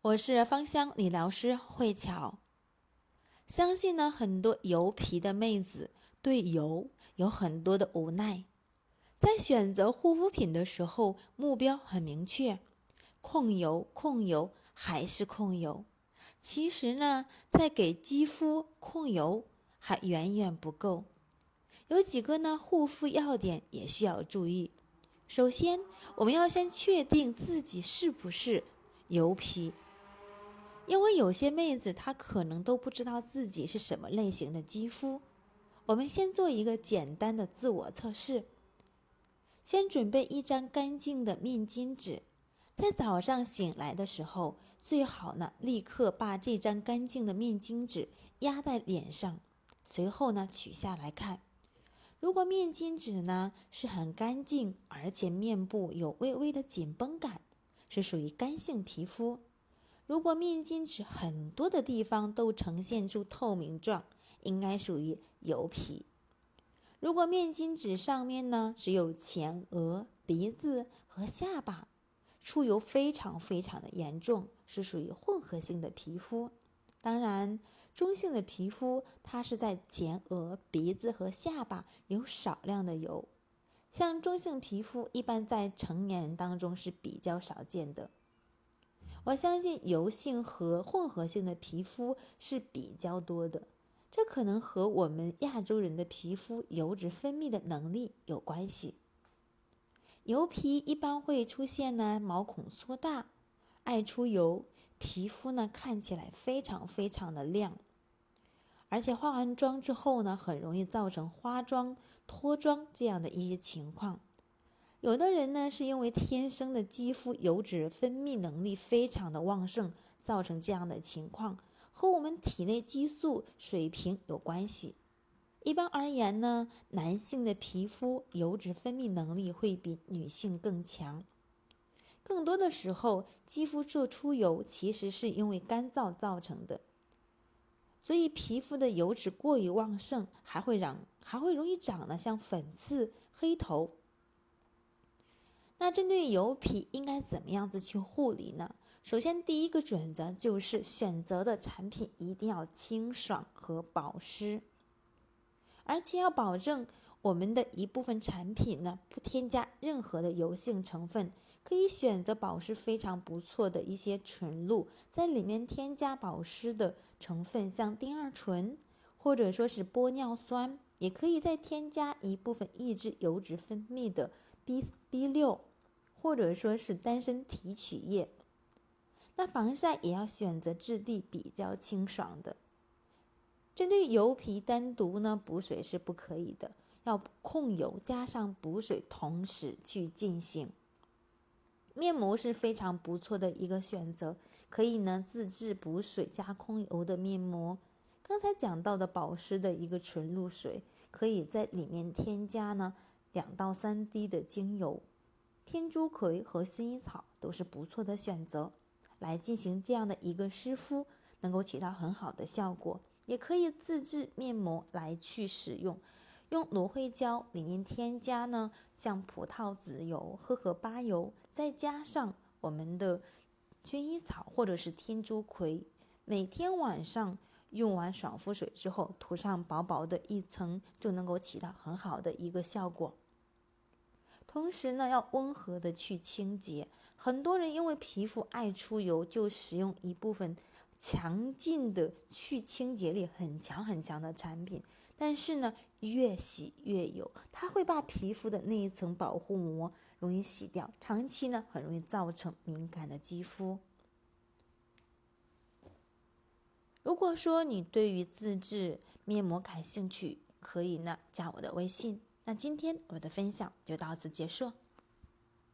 我是芳香理疗师慧巧。相信呢，很多油皮的妹子对油有很多的无奈，在选择护肤品的时候，目标很明确，控油、控油还是控油。其实呢，在给肌肤控油还远远不够。有几个呢护肤要点也需要注意。首先，我们要先确定自己是不是油皮，因为有些妹子她可能都不知道自己是什么类型的肌肤。我们先做一个简单的自我测试。先准备一张干净的面巾纸，在早上醒来的时候，最好呢立刻把这张干净的面巾纸压在脸上，随后呢取下来看。如果面巾纸呢是很干净，而且面部有微微的紧绷感，是属于干性皮肤；如果面巾纸很多的地方都呈现出透明状，应该属于油皮；如果面巾纸上面呢只有前额、鼻子和下巴出油非常非常的严重，是属于混合性的皮肤。当然。中性的皮肤，它是在前额、鼻子和下巴有少量的油。像中性皮肤，一般在成年人当中是比较少见的。我相信油性和混合性的皮肤是比较多的，这可能和我们亚洲人的皮肤油脂分泌的能力有关系。油皮一般会出现呢毛孔粗大，爱出油，皮肤呢看起来非常非常的亮。而且化完妆之后呢，很容易造成花妆、脱妆这样的一些情况。有的人呢，是因为天生的肌肤油脂分泌能力非常的旺盛，造成这样的情况，和我们体内激素水平有关系。一般而言呢，男性的皮肤油脂分泌能力会比女性更强。更多的时候，肌肤做出油其实是因为干燥造成的。所以皮肤的油脂过于旺盛，还会长，还会容易长呢，像粉刺、黑头。那针对油皮应该怎么样子去护理呢？首先，第一个准则就是选择的产品一定要清爽和保湿，而且要保证我们的一部分产品呢不添加任何的油性成分。可以选择保湿非常不错的一些纯露，在里面添加保湿的成分，像丁二醇或者说是玻尿酸，也可以再添加一部分抑制油脂分泌的 B B 六，或者说是丹参提取液。那防晒也要选择质地比较清爽的。针对油皮单独呢补水是不可以的，要控油加上补水同时去进行。面膜是非常不错的一个选择，可以呢自制补水加控油的面膜。刚才讲到的保湿的一个纯露水，可以在里面添加呢两到三滴的精油，天竺葵和薰衣草都是不错的选择，来进行这样的一个湿敷，能够起到很好的效果。也可以自制面膜来去使用。用芦荟胶里面添加呢，像葡萄籽油、荷荷巴油，再加上我们的薰衣草或者是天竺葵，每天晚上用完爽肤水之后，涂上薄薄的一层，就能够起到很好的一个效果。同时呢，要温和的去清洁。很多人因为皮肤爱出油，就使用一部分强劲的去清洁力很强很强的产品。但是呢，越洗越油，它会把皮肤的那一层保护膜容易洗掉，长期呢很容易造成敏感的肌肤。如果说你对于自制面膜感兴趣，可以呢加我的微信。那今天我的分享就到此结束。